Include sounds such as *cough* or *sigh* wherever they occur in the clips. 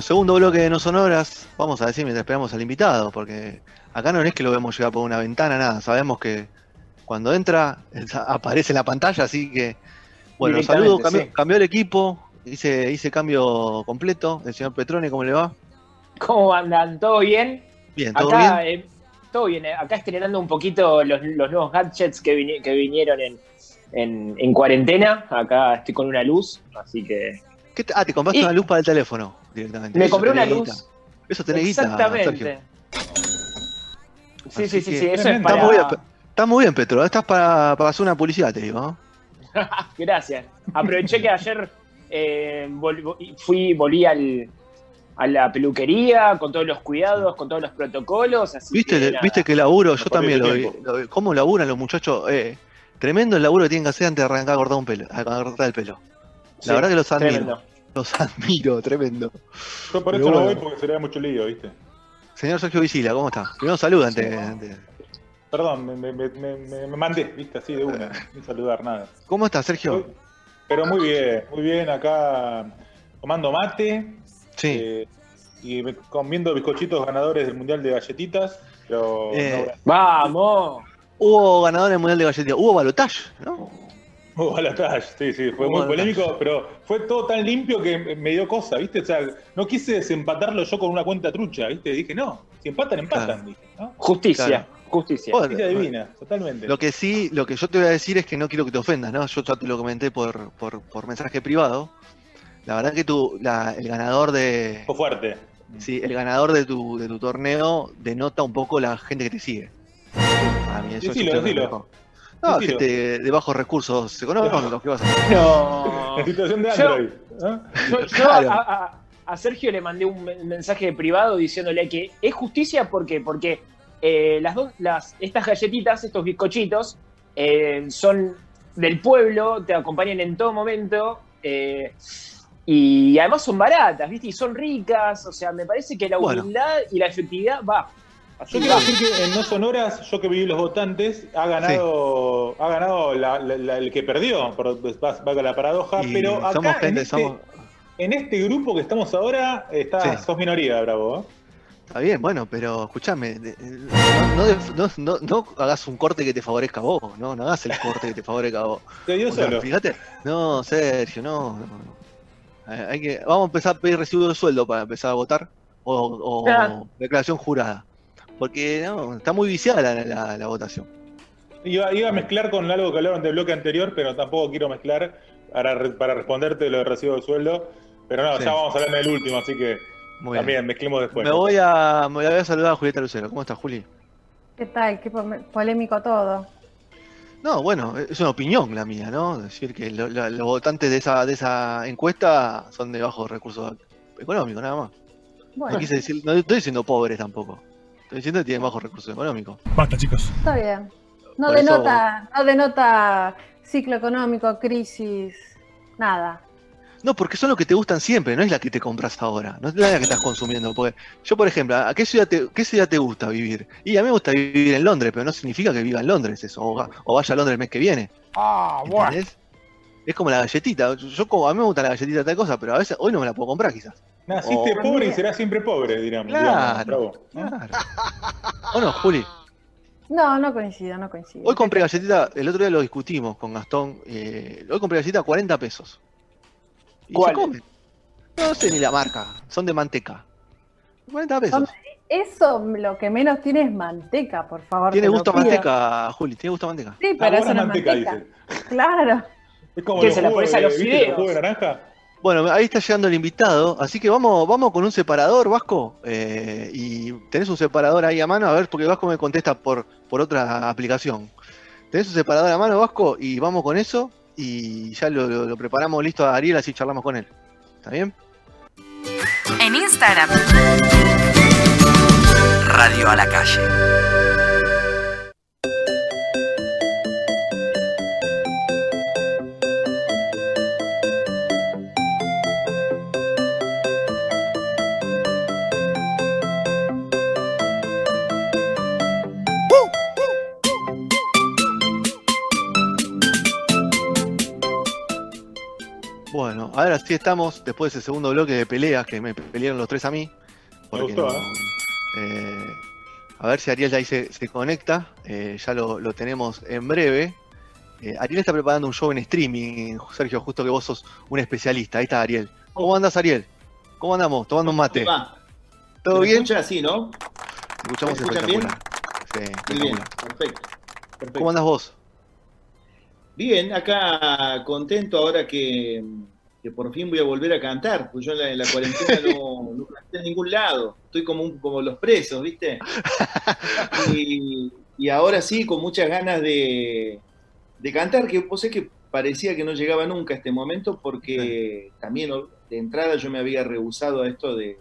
Bueno, segundo bloque de No Sonoras. Vamos a decir mientras esperamos al invitado, porque acá no es que lo vemos llegar por una ventana, nada. Sabemos que cuando entra aparece en la pantalla, así que. Bueno, saludo, cambió, sí. cambió el equipo, hice, hice cambio completo. El señor Petrone, ¿cómo le va? ¿Cómo andan? ¿Todo bien? Bien, ¿todo Acá, bien? eh, todo bien. eh, Acá estrenando un poquito los, los nuevos gadgets que, vini- que vinieron en, en, en cuarentena. Acá estoy con una luz, así que. ¿Qué te- ah, te compraste y- una luz para el teléfono directamente. Me Eso compré una tenés luz. guita. Eso tenés guita, Sergio. Exactamente. Sí, sí, sí, sí, eso es Está para. muy bien, Pe- está muy bien, Petro. Estás para, para hacer una publicidad, te digo. *laughs* Gracias. Aproveché que ayer eh, vol- fui, volví al, a la peluquería con todos los cuidados, con todos los protocolos. Así ¿Viste, que, viste que laburo? Yo también lo vi, lo vi. ¿Cómo laburan los muchachos? Eh, tremendo el laburo que tienen que hacer antes de arrancar a cortar un pelo, a cortar el pelo. La Sí, verdad que los admiro. tremendo. Los admiro, tremendo. Yo por Pero eso no bueno. voy porque sería mucho lío, ¿viste? Señor Sergio Vicila, ¿cómo está? Primero saluda antes. antes. Perdón, me, me, me, me- me mandé, ¿viste? Así de una, sin saludar nada. ¿Cómo está, Sergio? Pero muy bien, muy bien acá tomando mate Sí. eh, y comiendo bizcochitos ganadores del Mundial de Galletitas. Pero Eh, no, Vamos. Hubo ganador del Mundial de Galletía. Hubo balotage, ¿no? Hubo balotaje, sí, sí, fue Hubo muy polémico, pero fue todo tan limpio que me dio cosa, ¿viste? O sea, no quise desempatarlo yo con una cuenta trucha, ¿viste? Dije, no, si empatan, empatan, Claro. dije, ¿no? Justicia, Claro. justicia. Bueno, Justicia divina, totalmente. Lo que sí, lo que yo te voy a decir es que no quiero que te ofendas, ¿no? Yo ya te lo comenté por, por, por mensaje privado. La verdad que tú, la- el ganador de. Fue fuerte. Sí, el ganador de tu, de tu torneo denota un poco la gente que te sigue. A mí eso Decilo, decilo. No, gente de bajos recursos económicos, ¿qué vas a hacer? No. La situación de Yo- Android. ¿eh? Yo, yo Claro. a, a- a Sergio le mandé un men- mensaje privado diciéndole que es justicia porque, porque eh, las dos, las, estas galletitas, estos bizcochitos, eh, son del pueblo, te acompañan en todo momento. eh, y además son baratas, ¿viste? Y son ricas, o sea, me parece que la Bueno. humildad y la efectividad va. Así Yo que quiero decir que en No Sonoras, yo que viví los votantes, ha ganado, ha ganado la- la- la- el que perdió, por valga la paradoja, Y pero acá somos en, gente, este, somos. en este grupo que estamos ahora, está, Sí. sos minoría, bravo. ¿eh? Está bien, bueno, pero escúchame, no, no, no, hagas un corte que te favorezca a vos, no, no hagas el corte que te favorezca a vos. *laughs* Te dio sea, solo. fíjate, no, Sergio, no. Eh, Hay que, vamos a empezar a pedir recibo de sueldo para empezar a votar o, o declaración jurada, porque no, está muy viciada la, la- la votación. Iba, iba a mezclar con algo que hablaron del bloque anterior, pero tampoco quiero mezclar para, para responderte lo de recibo de sueldo. Pero no, Sí. ya vamos a hablar del último, así que Muy también bien. mezclemos después. Me voy a, me voy a saludar a Julieta Lucero. ¿Cómo estás, Juli? ¿Qué tal? Qué polémico todo. No, bueno, es una opinión la mía, ¿no? Decir que lo- lo- los votantes de esa, de esa encuesta son de bajos recursos económicos, nada más. No, Bueno, quise decir, no estoy diciendo pobres tampoco. Estoy diciendo que tienen bajos recursos económicos. Basta, chicos. está bien. No Por eso- denota, no denota ciclo económico, crisis, nada. No, porque son los que te gustan siempre, no es la que te compras ahora, no es la que estás consumiendo. Porque yo, por ejemplo, ¿a qué ciudad te, qué ciudad te gusta vivir? Y a mí me gusta vivir en Londres, pero no significa que viva en Londres eso, o, va- o vaya a Londres el mes que viene. Ah, bueno. Es como la galletita. Yo, yo como a mí me gusta la galletita de tal cosa, pero a veces hoy no me la puedo comprar quizás. Naciste pobre y serás siempre pobre, digamos. Claro. digamos, bravo. Claro. ¿O no, Juli? No, no coincido, no coincido. Hoy compré galletita, el otro día lo discutimos con Gastón. eh, hoy compré galletita a 40 pesos. Y ¿Cuál? se come. No sé ni la marca, son de manteca. 40 pesos. Eso lo que menos tiene es manteca, por favor. Tiene gusto a manteca, Juli, tiene gusto a manteca. Sí, pero Sabor eso no es manteca, manteca. dice. Claro. Es como los se la pones a los ¿viste fideos. los jugos de naranja. Bueno, ahí está llegando el invitado, así que vamos, vamos con un separador, Vasco. eh, y tenés un separador ahí a mano, a ver, porque Vasco me contesta por, por otra aplicación. Tenés un separador a mano, Vasco, y vamos con eso. Y ya lo, lo- lo preparamos listo a Ariel, así charlamos con él. ¿Está bien? En Instagram. Radio a la calle. Ahora sí estamos, después de ese segundo bloque de peleas que me pelearon los tres a mí. porque gustó, no- ¿eh? eh, a ver si Ariel de ahí se, se conecta. eh, ya lo, lo tenemos en breve. Eh, Ariel está preparando un show en streaming, Sergio, justo que vos sos un especialista. Ahí está Ariel. ¿Cómo andas, Ariel? ¿Cómo andamos? Tomando un mate. Va, ¿Todo ¿me bien? escucha así, ¿no? Escuchamos ¿Me escuchan bien? espectacular. Sí, Muy bien, espectacular. perfecto. perfecto. ¿Cómo andas vos? Bien, acá contento ahora que, que por fin voy a volver a cantar, pues yo en la, en la cuarentena no, *laughs* no canté en ningún lado, estoy como, un- como los presos, ¿viste? *laughs* Y, y ahora sí, con muchas ganas de, de cantar, que vos sé que parecía que no llegaba nunca a este momento, porque también de entrada yo me había rehusado a esto de,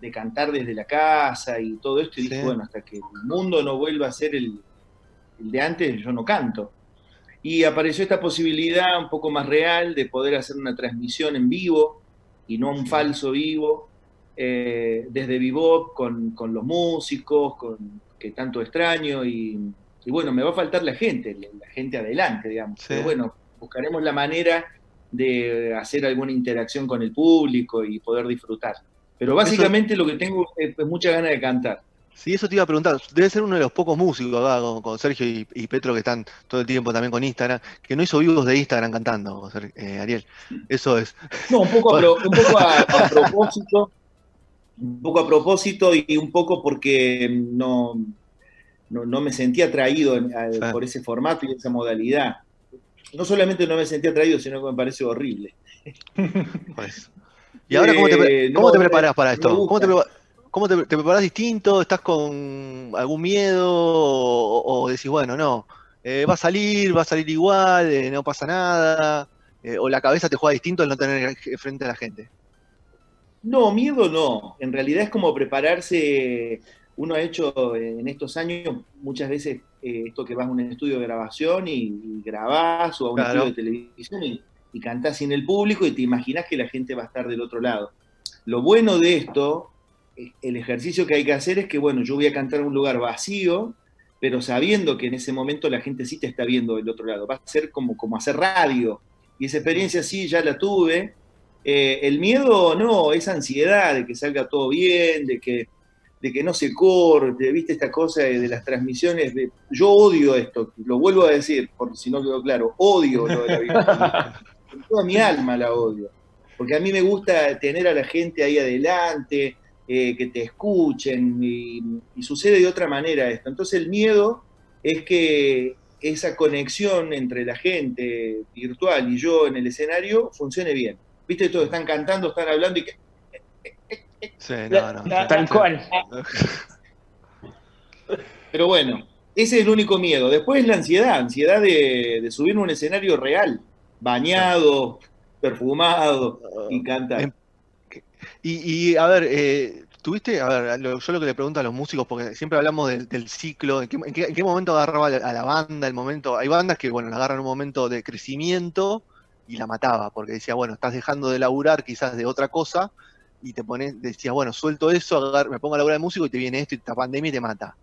de cantar desde la casa y todo esto, y dije, bueno, hasta que el mundo no vuelva a ser el, el de antes, yo no canto. Y apareció esta posibilidad un poco más real de poder hacer una transmisión en vivo y no un falso vivo, eh, desde Bebop con, con los músicos, con, que tanto extraño. Y, y bueno, me va a faltar la gente, la, gente adelante, digamos. Sí. Pero bueno, buscaremos la manera de hacer alguna interacción con el público y poder disfrutar. Pero básicamente lo que tengo es, es mucha ganas de cantar. Sí, eso te iba a preguntar. Debe ser uno de los pocos músicos acá con, con Sergio y, y Petro que están todo el tiempo también con Instagram, que no hizo vivos de Instagram cantando, eh, Ariel. Eso es. No, un poco, a, pro- un poco a, a *laughs* propósito, un poco a propósito y un poco porque no, no, no me sentía atraído a- por ese formato y esa modalidad. No solamente no me sentía atraído, sino que me parece horrible. Pues. ¿Y ahora cómo te, Eh, cómo no, te me- preparas para esto? ¿Cómo te, gusta. Cómo te, te preparas distinto? ¿Estás con algún miedo? ¿O, o decís, bueno, no, eh, va a salir, va a salir igual, eh, no pasa nada? Eh, ¿O la cabeza te juega distinto al no tener frente a la gente? No, miedo no. En realidad es como prepararse. Uno ha hecho en estos años muchas veces esto que vas a un estudio de grabación y, y grabás o a un Claro. estudio de televisión y, y cantás sin el público y te imaginas que la gente va a estar del otro lado. Lo bueno de esto, el ejercicio que hay que hacer es que, bueno, yo voy a cantar en un lugar vacío, pero sabiendo que en ese momento la gente sí te está viendo del otro lado. Va a ser como, como hacer radio. Y esa experiencia sí ya la tuve. Eh, el miedo no, es ansiedad de que salga todo bien, de que, de que no se corte, viste esta cosa de, de las transmisiones. de- yo odio esto, lo vuelvo a decir, por si no quedó claro, odio lo de la. Con *laughs* toda mi alma la odio. Porque a mí me gusta tener a la gente ahí adelante, eh, que te escuchen, y, y sucede de otra manera esto. Entonces el miedo es que esa conexión entre la gente virtual y yo en el escenario funcione bien. Viste, todos están cantando, están hablando y que Sí, no, no. La- Tal cual. Pero bueno, ese es el único miedo. Después la ansiedad, ansiedad de, de subirme a un escenario real, bañado, perfumado y cantar. Y, y, a ver, eh, ¿tuviste? A ver, lo- yo lo que le pregunto a los músicos, porque siempre hablamos del, del ciclo, ¿en qué, en qué- en qué momento agarraba a la, banda? El momento, hay bandas que, bueno, la agarran un momento de crecimiento y la mataba, porque decía, bueno, estás dejando de laburar quizás de otra cosa y te pones, decías, bueno, suelto eso, me pongo a laburar de músico y te viene esto y esta pandemia y te mata.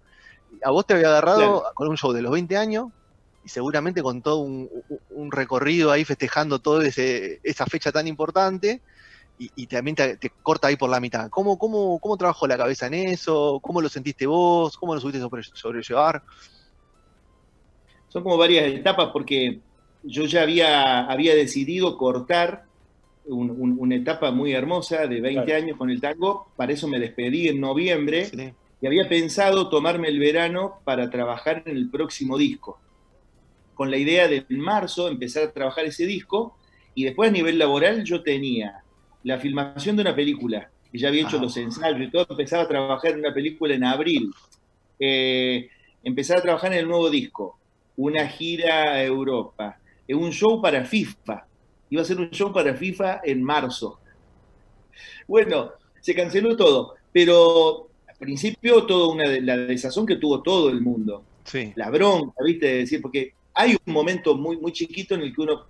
A vos te había agarrado Claro. con un show de los 20 años y seguramente con todo un, un- un recorrido ahí festejando toda esa fecha tan importante y, y también te, te corta ahí por la mitad. ¿Cómo, cómo, ¿Cómo trabajó la cabeza en eso? ¿Cómo lo sentiste vos? ¿Cómo lo supiste sobre, sobrellevar? Son como varias etapas porque yo ya había, había decidido cortar un- un- una etapa muy hermosa de 20 Claro. años con el tango. Para eso me despedí en noviembre Sí. y había pensado tomarme el verano para trabajar en el próximo disco. Con la idea de en marzo empezar a trabajar ese disco y después a nivel laboral yo tenía la filmación de una película, que ya había hecho Ah. los ensayos y todo, empezaba a trabajar en una película en abril. Eh, empezaba a trabajar en el nuevo disco, una gira a Europa, eh, un show para FIFA. Iba a ser un show para FIFA en marzo. Bueno, se canceló todo, pero al principio toda una de- la desazón que tuvo todo el mundo Sí. la bronca, ¿viste? De decir, porque hay un momento muy, muy chiquito en el que uno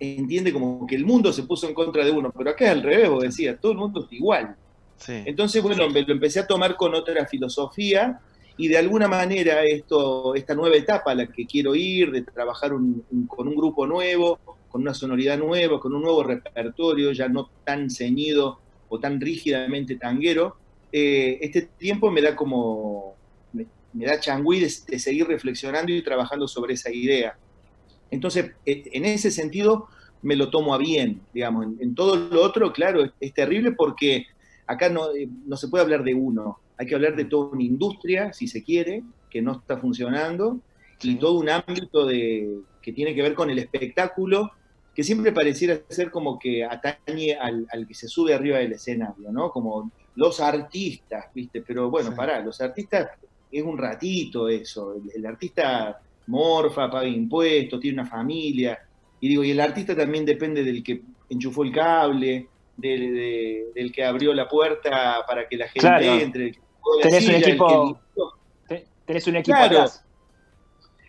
entiende como que el mundo se puso en contra de uno, pero acá es al revés, vos decías, todo el mundo es igual. Sí. Entonces, bueno, me lo empecé a tomar con otra filosofía y de alguna manera esto, esta nueva etapa a la que quiero ir, de trabajar un- un- con un grupo nuevo, con una sonoridad nueva, con un nuevo repertorio, ya no tan ceñido o tan rígidamente tanguero, eh, este tiempo me da como, me, me da changüí de, de seguir reflexionando y trabajando sobre esa idea. Entonces, eh, en ese sentido, me lo tomo a bien, digamos. En, en todo lo otro, claro, es, es terrible porque acá no, eh, no se puede hablar de uno, hay que hablar de toda una industria, si se quiere, que no está funcionando, y todo un ámbito de, que tiene que ver con el espectáculo, que siempre pareciera ser como que atañe al, al que se sube arriba del escenario, ¿no? Como los artistas, ¿viste? Pero bueno, Sí. pará, los artistas es un ratito eso, el, el artista morfa, paga impuestos, tiene una familia, y digo, y el artista también depende del que enchufó el cable, del, de- del que abrió la puerta para que la gente Claro. entre, el que jugó la Tenés un el que equipo- Tenés un equipo Claro. atrás.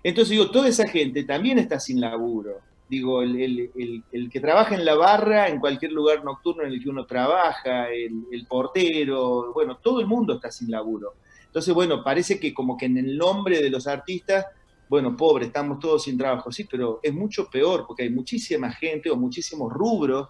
Entonces digo, toda esa gente también está sin laburo. Digo, el, el- el- el que trabaja en la barra, en cualquier lugar nocturno en el que uno trabaja, el, el portero, bueno, todo el mundo está sin laburo. Entonces, bueno, parece que como que en el nombre de los artistas, bueno, pobre, estamos todos sin trabajo, sí, pero es mucho peor porque hay muchísima gente o muchísimos rubros,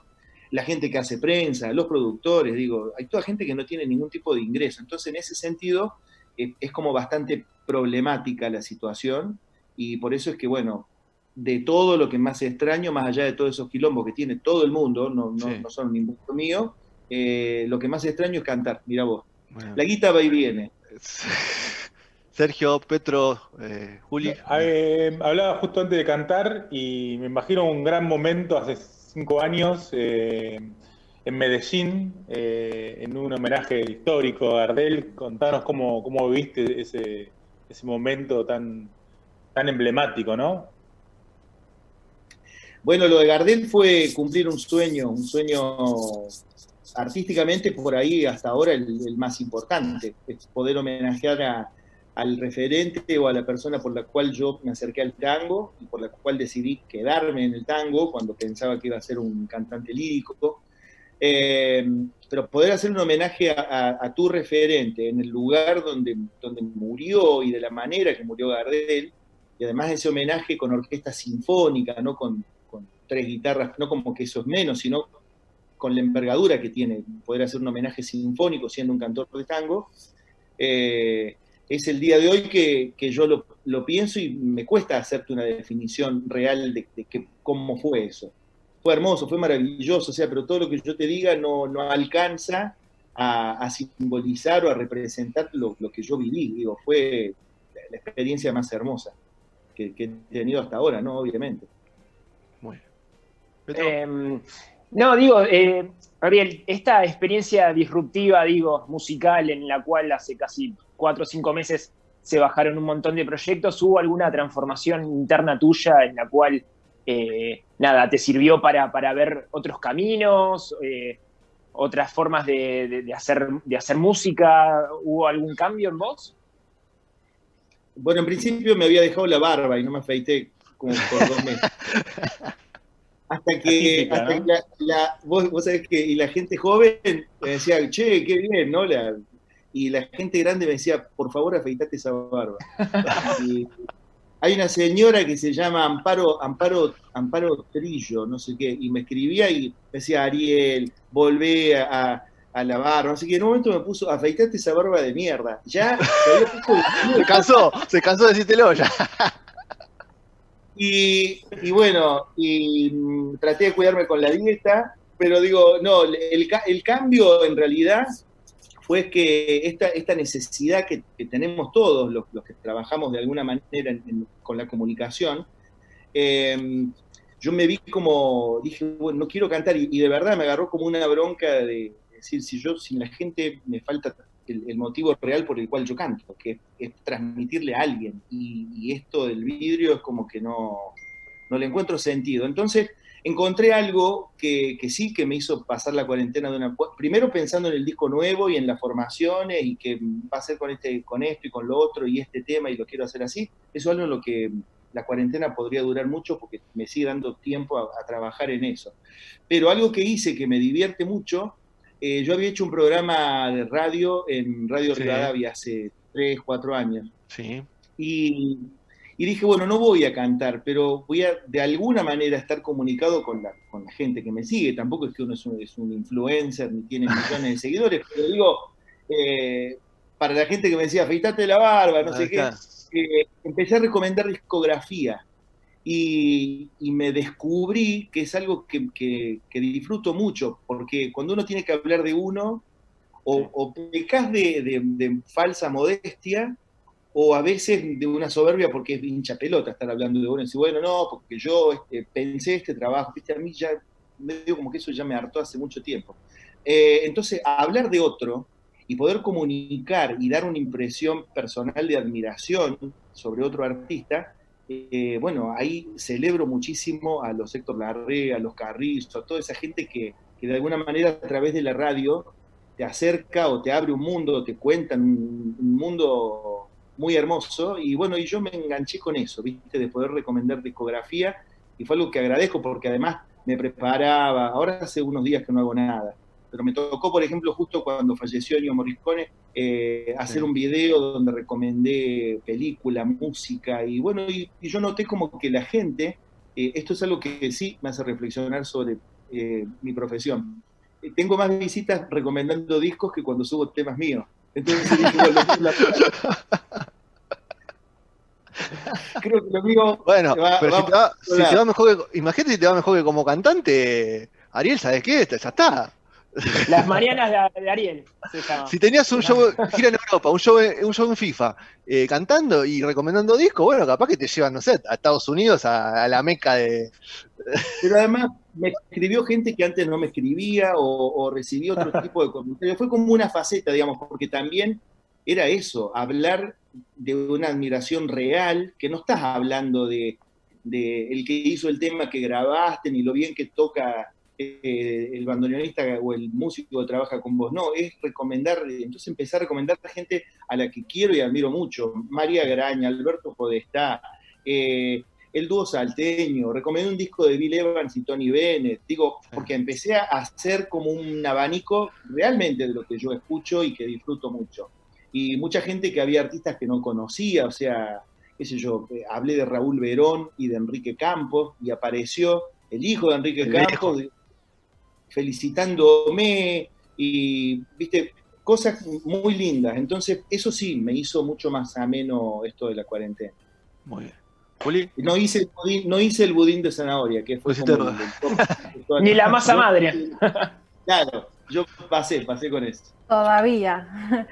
la gente que hace prensa, los productores, digo, hay toda gente que no tiene ningún tipo de ingreso. Entonces, en ese sentido, eh, es como bastante problemática la situación y por eso es que, bueno, de todo lo que más extraño, más allá de todos esos quilombos que tiene todo el mundo, no, no, Sí. no son ningún mío, eh, lo que más extraño es cantar, mira vos. Bueno. La guita va y viene. *laughs* Sergio, Petro, eh, Juli. Eh, hablaba justo antes de cantar y me imagino un gran momento hace cinco años eh, en Medellín, eh, en un homenaje histórico a Gardel. Contanos cómo, cómo viviste ese, ese momento tan, tan emblemático, ¿no? Bueno, lo de Gardel fue cumplir un sueño, un sueño artísticamente por ahí hasta ahora el, el más importante, es poder homenajear a- al referente o a la persona por la cual yo me acerqué al tango y por la cual decidí quedarme en el tango cuando pensaba que iba a ser un cantante lírico. Eh, pero poder hacer un homenaje a, a- a tu referente en el lugar donde, donde murió y de la manera que murió Gardel, y además ese homenaje con orquesta sinfónica, no con, con tres guitarras, no como que eso es menos, sino con la envergadura que tiene poder hacer un homenaje sinfónico siendo un cantor de tango, eh, es el día de hoy que, que yo lo, lo pienso y me cuesta hacerte una definición real de, de que, cómo fue eso. Fue hermoso, fue maravilloso, o sea, pero todo lo que yo te diga no, no alcanza a, a simbolizar o a representar lo, lo que yo viví. Digo, fue la, la experiencia más hermosa que, que he tenido hasta ahora, ¿no? Obviamente. Petro, Eh, no, digo, eh, Gabriel, esta experiencia disruptiva, digo, musical, en la cual hace casi cuatro o cinco meses se bajaron un montón de proyectos, ¿hubo alguna transformación interna tuya en la cual, eh, nada, te sirvió para, para ver otros caminos, eh, otras formas de, de- de hacer, de hacer música? ¿Hubo algún cambio en vos? Bueno, en principio me había dejado la barba y no me afeité como por dos meses. Hasta que, Típica, hasta ¿no? que la, la- vos, vos sabés que y la gente joven me decía, che, qué bien, ¿no? La- y la gente grande me decía, por favor, afeitate esa barba. *laughs* Y hay una señora que se llama Amparo, Amparo, Amparo Trillo, no sé qué, y me escribía y me decía, Ariel, volvé a, a la barba, sé qué. En un momento me puso, afeitate esa barba de mierda. Ya se se cansó, se cansó de decírtelo ya. Y, y bueno, y mm, traté de cuidarme con la dieta, pero digo, no, el, el cambio en realidad fue que esta, esta necesidad que, que tenemos todos los, los que trabajamos de alguna manera en- en- con la comunicación, eh, yo me vi como, dije, bueno, no quiero cantar, y, y de verdad me agarró como una bronca de decir, si yo, sin la gente me falta el, el motivo real por el cual yo canto, que es transmitirle a alguien, y, y esto del vidrio es como que no, no le encuentro sentido. Entonces, encontré algo que, que, sí que me hizo pasar la cuarentena de una primero pensando en el disco nuevo y en las formaciones y que va a ser con este con esto y con lo otro y este tema y lo quiero hacer así eso es algo en lo que la cuarentena podría durar mucho porque me sigue dando tiempo a, a trabajar en eso pero algo que hice que me divierte mucho eh, yo había hecho un programa de radio en Radio Sí. Rivadavia hace 3, 4 años Sí. y, y dije, bueno, no voy a cantar, pero voy a de alguna manera estar comunicado con la, con la gente que me sigue. Tampoco es que uno es un, es un influencer ni tiene *laughs* millones de seguidores, pero digo, eh, para la gente que me decía, afeitate la barba, no Ahí sé qué, eh, empecé a recomendar discografía. Y, y me descubrí que es algo que, que- que disfruto mucho, porque cuando uno tiene que hablar de uno, o, o pecas de, de- de falsa modestia, o a veces de una soberbia porque es hincha pelota estar hablando de uno y decir, bueno, no, porque yo este, pensé este trabajo, viste, a mí ya, medio como que eso ya me hartó hace mucho tiempo. Eh, entonces, hablar de otro y poder comunicar y dar una impresión personal de admiración sobre otro artista, eh, bueno, ahí celebro muchísimo a los Héctor Larrea, a los Carrizo, a toda esa gente que, que de alguna manera a través de la radio te acerca o te abre un mundo, te cuentan un, un mundo muy hermoso. Y bueno, y yo me enganché con eso, ¿viste? De poder recomendar discografía. Y fue algo que agradezco porque además me preparaba. Ahora hace unos días que no hago nada. Pero me tocó, por ejemplo, justo cuando falleció Ennio Morricone, eh, hacer Sí. un video donde recomendé película, música. Y bueno, y, y yo noté como que la gente, eh, esto es algo que sí me hace reflexionar sobre eh, mi profesión. Tengo más visitas recomendando discos que cuando subo temas míos. Entonces *laughs* dije, bueno, la- *laughs* creo que lo mío Bueno, va- pero va si, te va, por si otro te va lado. mejor que, imagínate si te va mejor que como cantante, Ariel, ¿sabes qué? Ya está. Las mañanas de, de Ariel se llama. Si tenías un show, gira en Europa, un show, en- un show en FIFA, eh, cantando y recomendando discos, bueno, capaz que te llevan, no sé, a Estados Unidos, a, a la meca de... Pero además me escribió gente que antes no me escribía o, o recibí otro *laughs* tipo de comentarios. Fue como una faceta, digamos, porque también era eso, hablar de una admiración real, que no estás hablando de, el que hizo el tema que grabaste, ni lo bien que toca eh, el bandoneonista o el músico que trabaja con vos. No, es recomendar, entonces empecé a recomendar a gente a la que quiero y admiro mucho. María Graña, Alberto Podestá, eh, el dúo salteño, recomendé un disco de Bill Evans y Tony Bennett, digo, porque empecé a hacer como un abanico realmente de lo que yo escucho y que disfruto mucho. Y mucha gente que había artistas que no conocía, o sea, qué sé yo, eh, hablé de Raúl Verón y de Enrique Campos, y apareció el hijo de Enrique El Campos felicitándome, y, viste, cosas muy lindas. Entonces, eso sí, me hizo mucho más ameno esto de la cuarentena. Muy bien. Juli, No hice, el budín, no hice el budín de zanahoria, que fue como el- el- Ni la masa madre. *laughs* Claro, yo pasé, pasé con eso. Todavía,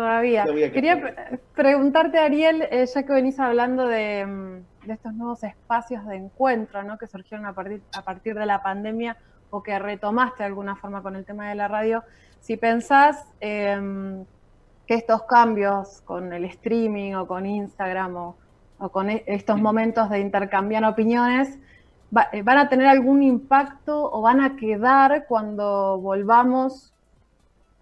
todavía. Todavía que- Quería pre- preguntarte, Ariel, eh, ya que venís hablando de, mm, de estos nuevos espacios de encuentro ¿no? que surgieron a partir, a partir de la pandemia o que retomaste de alguna forma con el tema de la radio, si pensás em, que estos cambios con el streaming o con Instagram o, o con e- estos momentos de intercambiar opiniones, va- eh, van a tener algún impacto o van a quedar cuando volvamos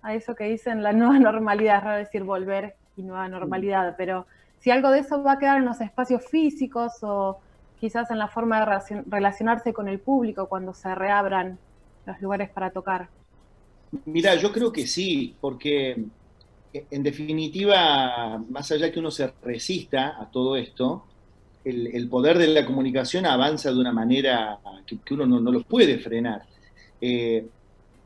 a eso que dicen la nueva *laughs* normalidad, es raro decir volver y nueva normalidad, pero si algo de eso va a quedar en los espacios físicos o quizás en la forma de relacion- relacionarse con el público cuando se reabran los lugares para tocar. Mira, yo creo que sí, porque eh, en definitiva, más allá que uno se resista a todo esto, el, el poder de la comunicación avanza de una manera que, que uno no, no lo puede frenar. Eh,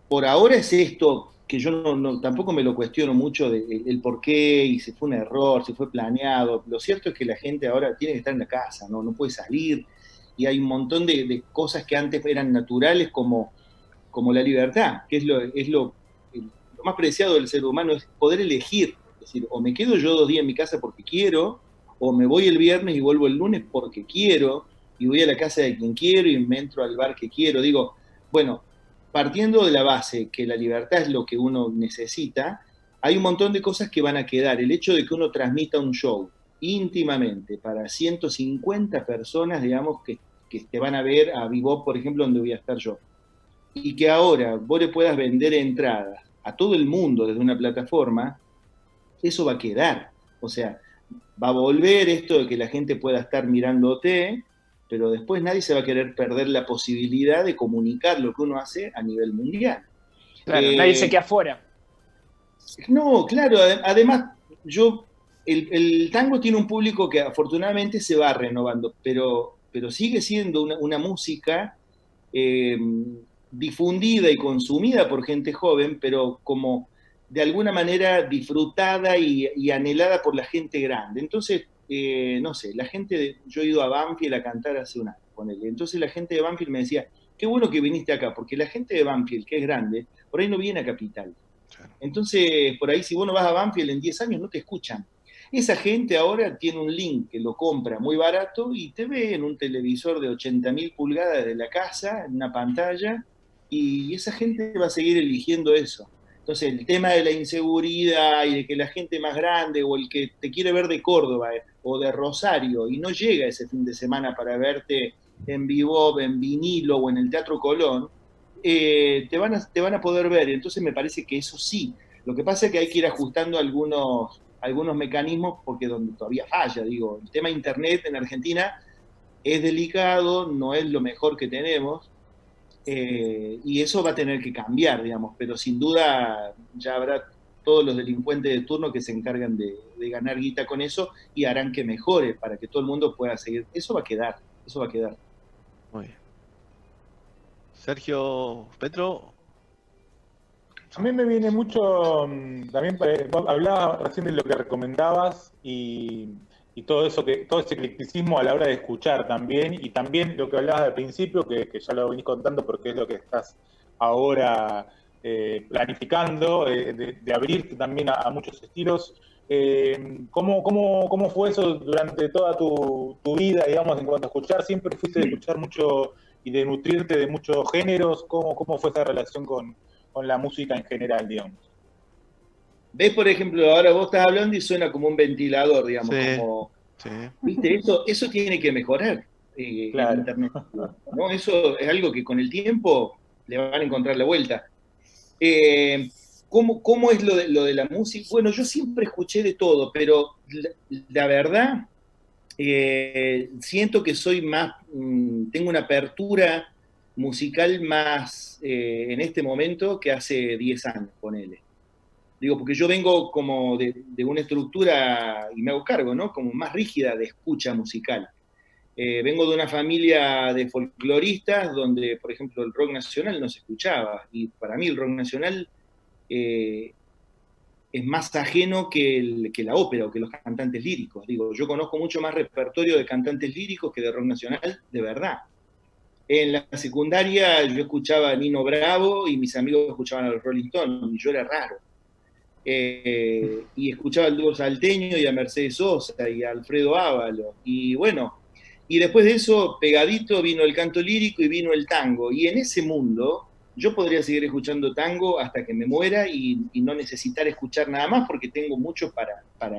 por ahora es esto que yo no, no- tampoco me lo cuestiono mucho de, el, el por qué y si fue un error, si fue planeado. Lo cierto es que la gente ahora tiene que estar en la casa, no, no puede salir y hay un montón de, cosas que antes eran naturales como, como la libertad, que es lo, es lo, lo más preciado del ser humano, es poder elegir. Es decir, o me quedo yo dos días en mi casa porque quiero, o me voy el viernes y vuelvo el lunes porque quiero. y voy a la casa de quien quiero y me entro al bar que quiero. Digo, bueno, partiendo de la base que la libertad es lo que uno necesita, hay un montón de cosas que van a quedar. El hecho de que uno transmita un show íntimamente para 150 personas, digamos, que, que te van a ver a Vivo, por ejemplo, donde voy a estar yo. Y que ahora vos le puedas vender entradas a todo el mundo desde una plataforma, eso va a quedar. O sea, va a volver esto de que la gente pueda estar mirándote, pero después nadie se va a querer perder la posibilidad de comunicar lo que uno hace a nivel mundial. Claro, Eh, nadie se queda afuera. No, claro, ade- además yo, el, el tango tiene un público que afortunadamente se va renovando, pero, pero sigue siendo una, una música eh, difundida y consumida por gente joven, pero como de alguna manera disfrutada y, y anhelada por la gente grande. Entonces, eh, no sé, la gente, de- yo he ido a Banfield a cantar hace un año, ponele. entonces la gente de Banfield me decía, qué bueno que viniste acá, porque la gente de Banfield, que es grande, por ahí no viene a Capital. Entonces, por ahí, si vos no vas a Banfield en 10 años, no te escuchan. Esa gente ahora tiene un link que lo compra muy barato y te ve en un televisor de 80.000 pulgadas de la casa, en una pantalla, y esa gente va a seguir eligiendo eso. Entonces, el tema de la inseguridad y de que la gente más grande o el que te quiere ver de Córdoba eh, o de Rosario y no llega ese fin de semana para verte en vivo, en vinilo o en el Teatro Colón, eh, te, van a, te van a poder ver. Entonces me parece que eso sí. Lo que pasa es que hay que ir ajustando algunos, algunos mecanismos porque donde todavía falla, digo, el tema Internet en Argentina es delicado, no es lo mejor que tenemos, eh, y eso va a tener que cambiar, digamos, pero sin duda ya habrá todos los delincuentes de turno que se encargan de, de ganar guita con eso y harán que mejore para que todo el mundo pueda seguir. Eso va a quedar, eso va a quedar. Muy bien. Sergio, Petro, A mí me viene mucho, mm, también eh, vos hablabas recién de lo que recomendabas y, y todo eso que, todo ese eclecticismo a la hora de escuchar también, y también lo que hablabas al principio, que, que ya lo venís contando porque es lo que estás ahora eh, planificando, eh, de, de abrirte también a, muchos estilos. Eh, ¿cómo, cómo, cómo fue eso durante toda tu, tu vida, digamos, en cuanto a escuchar? ¿Siempre fuiste de escuchar mucho y de nutrirte de muchos géneros? ¿Cómo, cómo fue esa relación con, con la música en general, digamos? ¿Ves, por ejemplo, ahora vos estás hablando y suena como un ventilador, digamos, Sí. como, sí. ¿viste? Eso, eso tiene que mejorar eh, en Claro. Internet. ¿no? Eso es algo que con el tiempo le van a encontrar la vuelta. Eh, ¿cómo, cómo es lo de, lo de la música? Bueno, yo siempre escuché de todo, pero la, la verdad, eh, siento que soy más, mm, tengo una apertura musical más eh, en este momento que hace 10 años, ponele. Digo, porque yo vengo como de, una estructura, y me hago cargo, ¿no? Como más rígida de escucha musical. Eh, vengo de una familia de folcloristas donde, por ejemplo, el rock nacional no se escuchaba. Y para mí el rock nacional eh, es más ajeno que, el- que la ópera o que los cantantes líricos. Digo, yo conozco mucho más repertorio de cantantes líricos que de rock nacional, de verdad. En la secundaria yo escuchaba a Nino Bravo y mis amigos escuchaban a los Rolling Stones y yo era raro. Eh, y escuchaba al dúo salteño y a Mercedes Sosa y a Alfredo Ávalo. Y bueno, y después de eso, pegadito, vino el canto lírico y vino el tango. Y en ese mundo, yo podría seguir escuchando tango hasta que me muera y, no necesitar escuchar nada más porque tengo mucho para, para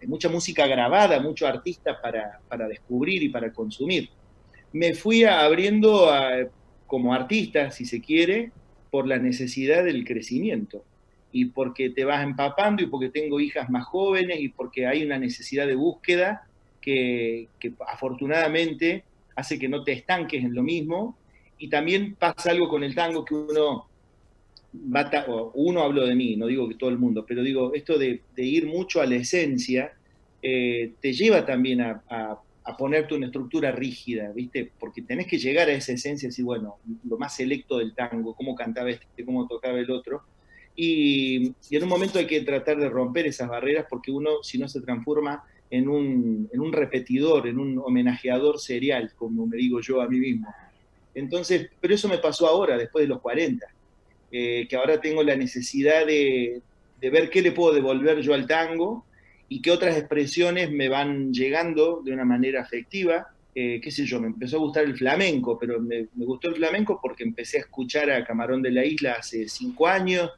hay mucha música grabada, mucho artista para, para descubrir y para consumir. Me fui abriendo a- como artista, si se quiere, por la necesidad del crecimiento y porque te vas empapando y porque tengo hijas más jóvenes y porque hay una necesidad de búsqueda que, afortunadamente hace que no te estanques en lo mismo. Y también pasa algo con el tango que uno va, uno hablo de mí, no digo que todo el mundo, pero digo, esto de, ir mucho a la esencia eh, te lleva también a, a- a ponerte una estructura rígida, ¿viste? Porque tenés que llegar a esa esencia, así, bueno, lo más selecto del tango, cómo cantaba este, cómo tocaba el otro. Y, en un momento hay que tratar de romper esas barreras porque uno, si no, se transforma en un, en un repetidor, en un homenajeador serial, como me digo yo a mí mismo. Entonces, pero eso me pasó ahora, después de los 40, eh, que ahora tengo la necesidad de, de ver qué le puedo devolver yo al tango y qué otras expresiones me van llegando de una manera afectiva eh, qué sé yo, me empezó a gustar el flamenco, pero me, me gustó el flamenco porque empecé a escuchar a Camarón de la Isla hace cinco años,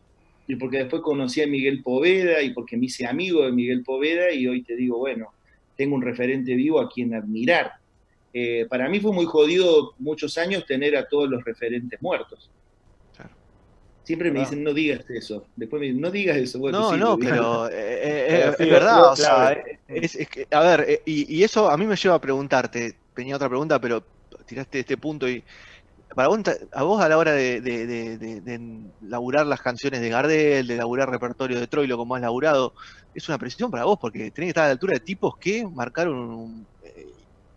y porque después conocí a Miguel Poveda, y porque me hice amigo de Miguel Poveda, y hoy te digo, bueno, tengo un referente vivo a quien admirar. Eh, para mí fue muy jodido muchos años tener a todos los referentes muertos. Claro. Siempre me dicen, no digas eso. Después me dicen, no digas eso. Bueno, No, sí, no, pero eh, eh, *laughs* Pero es verdad, o sea, es, es que, a ver, y, y eso a mí me lleva a preguntarte, tenía otra pregunta, pero tiraste este punto y para vos, a vos a la hora de, de, de, de- de laburar las canciones de Gardel, de laburar repertorio de Troilo como has laburado, es una presión para vos porque tenés que estar a la altura de tipos que marcaron un, eh,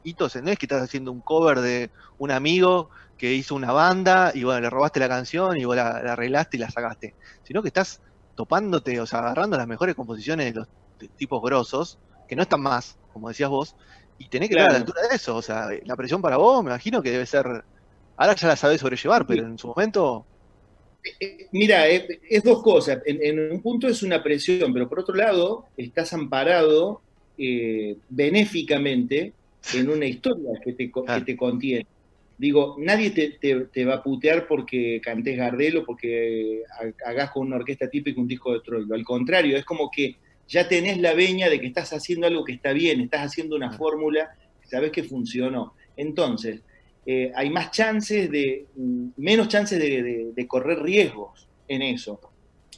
hitos, no es que estás haciendo un cover de un amigo que hizo una banda y bueno, le robaste la canción y vos la, la arreglaste y la sacaste, sino que estás topándote, o sea, agarrando las mejores composiciones de los tipos grosos, que no están más, como decías vos, y tenés que estar a la Claro. altura de eso, o sea, la presión para vos me imagino que debe ser, ahora ya la sabés sobrellevar, pero en su momento, Eh, Mira, es, es dos cosas. En, en un punto es una presión, pero por otro lado, estás amparado eh, benéficamente en una historia que te, que te contiene. Digo, nadie te, te- te va a putear porque cantes Gardel o porque ha- hagas con una orquesta típica un disco de Troilo. Al contrario, es como que ya tenés la veña de que estás haciendo algo que está bien, estás haciendo una fórmula, sabes que funcionó. Entonces, eh, hay más chances de, menos chances de, de- de correr riesgos en eso.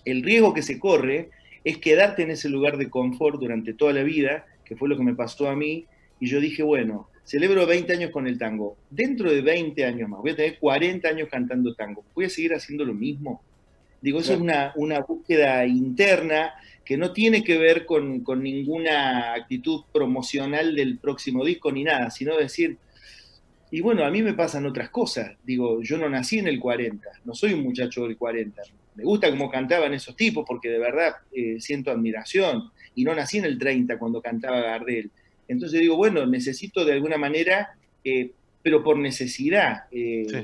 El riesgo que se corre es quedarte en ese lugar de confort durante toda la vida, que fue lo que me pasó a mí, y yo dije, bueno, celebro 20 años con el tango, dentro de 20 años más, voy a tener 40 años cantando tango, ¿voy a seguir haciendo lo mismo? Digo, eso es una, una búsqueda interna que no tiene que ver con, con ninguna actitud promocional del próximo disco ni nada, sino decir, y bueno, a mí me pasan otras cosas. Digo, yo no nací en el 40, no soy un muchacho del 40. Me gusta cómo cantaban esos tipos porque de verdad eh, siento admiración. Y no nací en el 30 cuando cantaba Gardel. Entonces digo, bueno, necesito de alguna manera, eh, pero por necesidad, eh, Sí.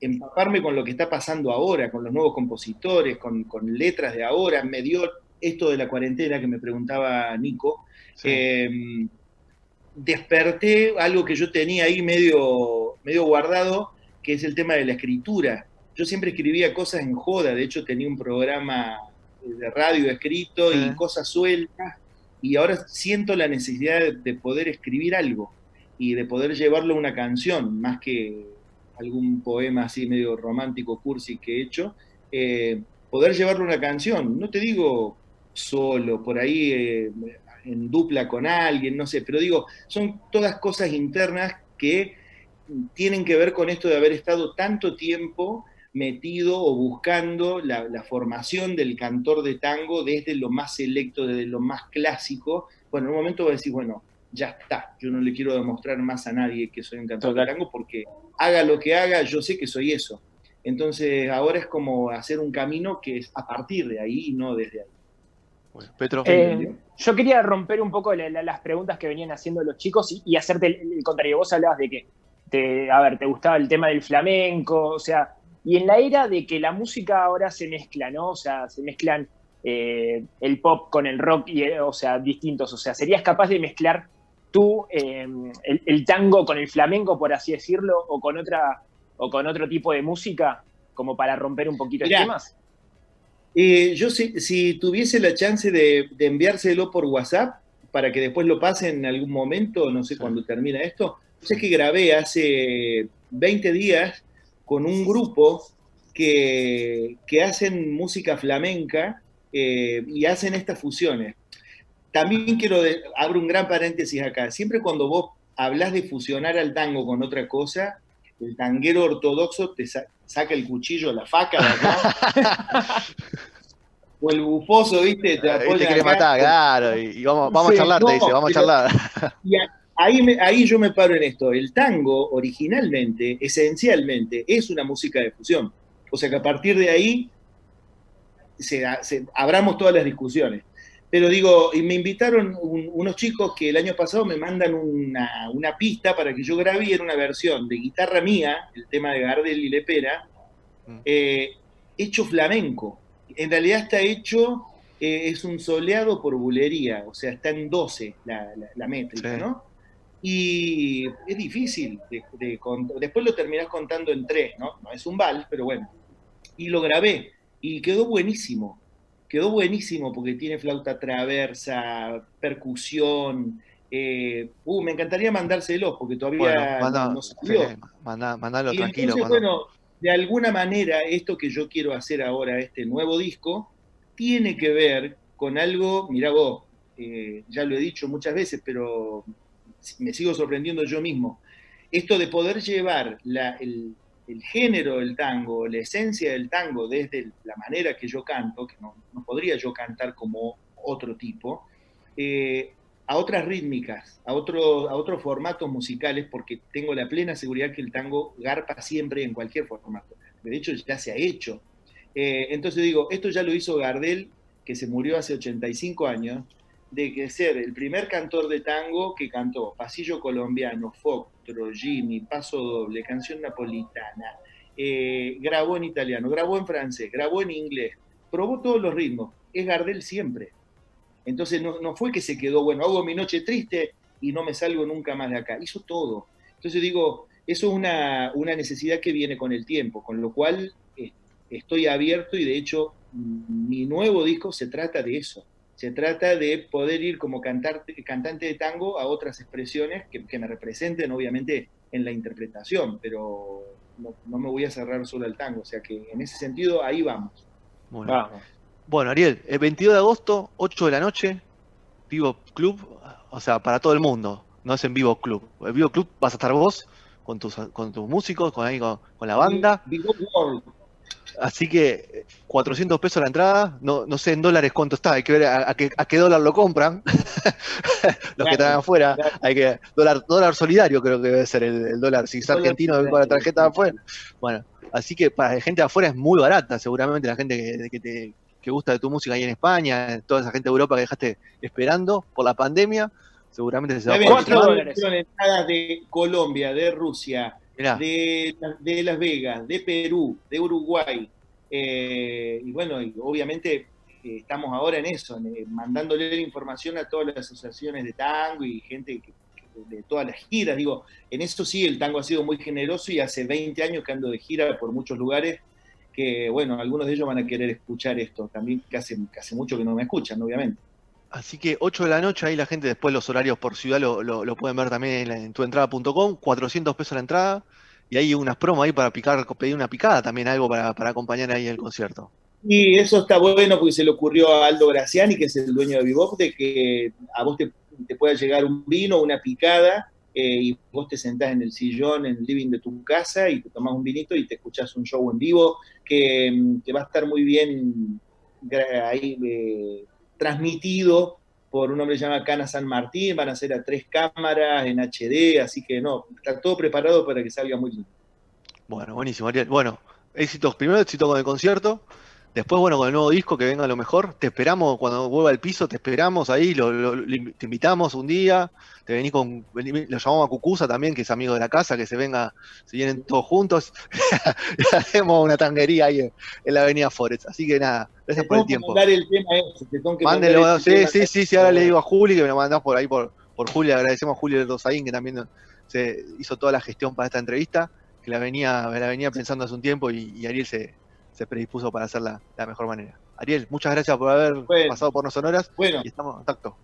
empaparme con lo que está pasando ahora, con los nuevos compositores, con, con letras de ahora. Me dio esto de la cuarentena que me preguntaba Nico. sí. Eh, desperté algo que yo tenía ahí medio, medio guardado, que es el tema de la escritura. Yo siempre escribía cosas en joda, de hecho tenía un programa de radio escrito y cosas sueltas, y ahora siento la necesidad de, de poder escribir algo y de poder llevarlo a una canción, más que algún poema así medio romántico, cursi que he hecho, eh, poder llevarlo a una canción. No te digo solo, por ahí eh, en dupla con alguien, no sé, pero digo, son todas cosas internas que tienen que ver con esto de haber estado tanto tiempo metido o buscando la, la formación del cantor de tango desde lo más selecto, desde lo más clásico. Bueno, en un momento voy a decir, bueno, ya está, yo no le quiero demostrar más a nadie que soy un cantor Total. de tango porque haga lo que haga, yo sé que soy eso. Entonces ahora es como hacer un camino que es a partir de ahí y no desde ahí. Bueno, Petro, Eh, yo quería romper un poco la- la- las preguntas que venían haciendo los chicos y, y hacerte el, el contrario. Vos hablabas de que, te, a ver, te gustaba el tema del flamenco, o sea, y en la era de que la música ahora se mezcla, ¿no? O sea, se mezclan eh, el pop con el rock, y, eh, o sea, distintos. O sea, ¿serías capaz de mezclar tú eh, el, el tango con el flamenco, por así decirlo, o con otra o con otro tipo de música, como para romper un poquito Mirá, esquemas? Eh, yo si, si tuviese la chance de, de enviárselo por WhatsApp para que después lo pase en algún momento, no sé cuándo termina esto, sé que grabé hace 20 días con un grupo que, que hacen música flamenca eh, y hacen estas fusiones. También quiero, de- abro un gran paréntesis acá, siempre cuando vos hablas de fusionar al tango con otra cosa, el tanguero ortodoxo te saca el cuchillo, la faca de acá, *laughs* o el bufoso, ¿viste? Te ahí te apoya quiere matar, claro, y, y vamos, vamos Sí, a charlar, no, te dice, vamos a charlar. Y ahí, me- ahí yo me paro en esto. El tango, originalmente, esencialmente, es una música de fusión. O sea que a partir de ahí se, se- abramos todas las discusiones. Pero digo, y me invitaron un- unos chicos que el año pasado me mandan una, una pista para que yo grabe y era una versión de guitarra mía, el tema de Gardel y Lepera, Mm. eh, hecho flamenco. En realidad está hecho, eh, es un soleado por bulería, o sea, está en 12 la, la- la métrica, Sí. ¿no? Y es difícil, de- de después lo terminás contando en tres, ¿no? No es un vals, pero bueno. Y lo grabé y quedó buenísimo. Quedó buenísimo porque tiene flauta traversa, percusión. eh, uh, me encantaría mandárselos porque todavía Bueno, no- salió. mandalo Y tranquilo. entonces, bueno, de alguna manera, esto que yo quiero hacer ahora, este nuevo disco, tiene que ver con algo, mira vos, eh, ya lo he dicho muchas veces, pero me sigo sorprendiendo yo mismo. Esto de poder llevar la- el, el género del tango, la esencia del tango desde la manera que yo canto, que no, podría yo cantar como otro tipo, eh, a otras rítmicas, a, otro- a otros formatos musicales, porque tengo la plena seguridad que el tango garpa siempre en cualquier formato. De hecho, ya se ha hecho. Eh, entonces digo, esto ya lo hizo Gardel, que se murió hace 85 años, de que ser el primer cantor de tango que cantó Pasillo Colombiano, Foctro, Jimmy, Paso Doble, Canción Napolitana, eh, grabó en italiano, grabó en francés, grabó en inglés, probó todos los ritmos. Es Gardel siempre. Entonces no, no fue que se quedó, bueno, hago mi noche triste y no me salgo nunca más de acá. Hizo todo. Entonces digo, eso es una, una necesidad que viene con el tiempo, con lo cual eh, estoy abierto y de hecho mi nuevo disco se trata de eso. Se trata de poder ir como cantarte- cantante de tango a otras expresiones que, que me representen, obviamente, en la interpretación, pero no, no me voy a cerrar solo al tango. O sea que en ese sentido, ahí vamos. Bueno. Vamos. Bueno, Ariel, el 22 de agosto, 8 de la noche, Vivo Club, o sea, para todo el mundo, no es en Vivo Club. El Vivo Club vas a estar vos, con tus, con tus músicos, con, ahí, con, con la banda, Up World. Así que eh, 400 pesos la entrada, no, no sé en dólares cuánto está, hay que ver a, a qué, a qué dólar lo compran, *laughs* los que están afuera, hay que, dólar, dólar solidario creo que debe ser el, el dólar, si es Dólar argentino con la tarjeta de afuera, bueno, así que para la gente de afuera es muy barata, seguramente la gente que, que te que gusta de tu música ahí en España, toda esa gente de Europa que dejaste esperando por la pandemia, seguramente se va a Nueve poder Cuatro sumar. dólares. fueron entradas de Colombia, de Rusia, de, Las Vegas, de Perú, de Uruguay. eh, y bueno, y obviamente eh, estamos ahora en eso, eh, mandándole la información a todas las asociaciones de tango y gente que- de todas las giras. Digo, en eso sí el tango ha sido muy generoso y hace 20 años que ando de gira por muchos lugares que, bueno, algunos de ellos van a querer escuchar esto. También que hace, que hace mucho que no me escuchan, obviamente. Así que 8 de la noche, ahí la gente después los horarios por ciudad lo, lo- pueden ver también en, en tuentrada.com, 400 pesos la entrada, y hay unas promos ahí para picar, pedir una picada también, algo para, acompañar ahí el concierto. Y eso está bueno porque se le ocurrió a Aldo Graciani, que es el dueño de Bebop, de que a vos te, pueda llegar un vino, una picada, eh, y vos te sentás en el sillón, en el living de tu casa, y te tomás un vinito y te escuchás un show en vivo que, que va a estar muy bien ahí eh, transmitido por un hombre que se llama Cana San Martín, van a ser a tres cámaras en HD, así que no, está todo preparado para que salga muy lindo. Bueno, buenísimo, Ariel. Bueno, éxitos, primero éxito con el concierto, después, bueno, con el nuevo disco que venga lo mejor. Te esperamos cuando vuelva al piso, te esperamos ahí, lo, lo- lo- te invitamos un día, te venís con, vení- lo llamamos a Cucusa también, que es amigo de la casa, que se venga, se vienen todos juntos, *laughs* y hacemos una tanguería ahí en, en la avenida Forest. Así que nada, gracias por el tiempo. mandar el tema ese, te tengo que Mándelo, mandar ese sí, tema. sí, sí, sí, ahora le digo a Juli que me lo mandás por ahí por, por Juli, agradecemos a Juli del Rosaín que también se hizo toda la gestión para esta entrevista, que la venía, la venía pensando hace un tiempo y, y Ariel se, se predispuso para hacerla de la mejor manera. Ariel, muchas gracias por haber Bueno. pasado por No Sonoras Bueno, y estamos en contacto.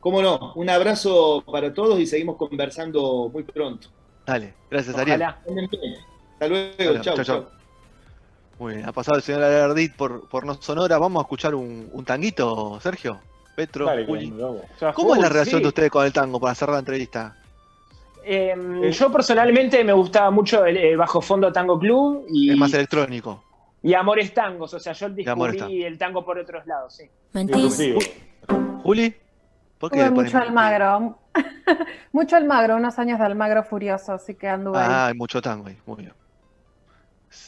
cómo no, un abrazo para todos y seguimos conversando muy pronto. Dale, gracias Ariel. Hasta luego, Bueno, chau, chau, chau. chau. Muy bien, ha pasado el señor Alardit por, por No Sonoras. Vamos a escuchar un, un tanguito, Sergio, Petro, Dale, Juli. ¿Cómo es la relación sí. de ustedes con el tango para cerrar la entrevista? Eh, Eh, yo personalmente me gustaba mucho el, eh, Bajo Fondo Tango Club y, Es más electrónico. y Amores Tangos. O sea, yo descubrí el tango por otros lados, sí. Disruptivo. Juli, ¿por qué mucho Almagro. *laughs* mucho Almagro, unos años de Almagro furioso, así que anduve ahí. Ah, hay mucho tango ahí, muy bien.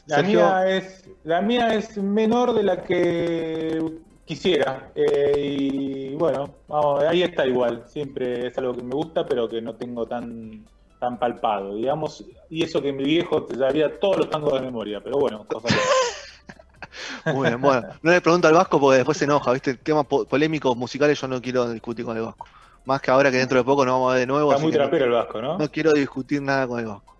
La Sergio, mía, es, la mía es menor de la que quisiera. Eh, y bueno, vamos, ahí está igual. Siempre es algo que me gusta, pero que no tengo tan, tan palpado, digamos. Y eso que mi viejo te sabía todos los tangos de memoria, pero bueno, cosas *laughs* bien, bueno, no le pregunto al Vasco porque después se enoja, ¿viste? Temas po- polémicos musicales yo no quiero discutir con el Vasco. Más que ahora que dentro de poco nos vamos a ver de nuevo. Está muy no- trapero el Vasco, ¿no? no quiero discutir nada con el Vasco.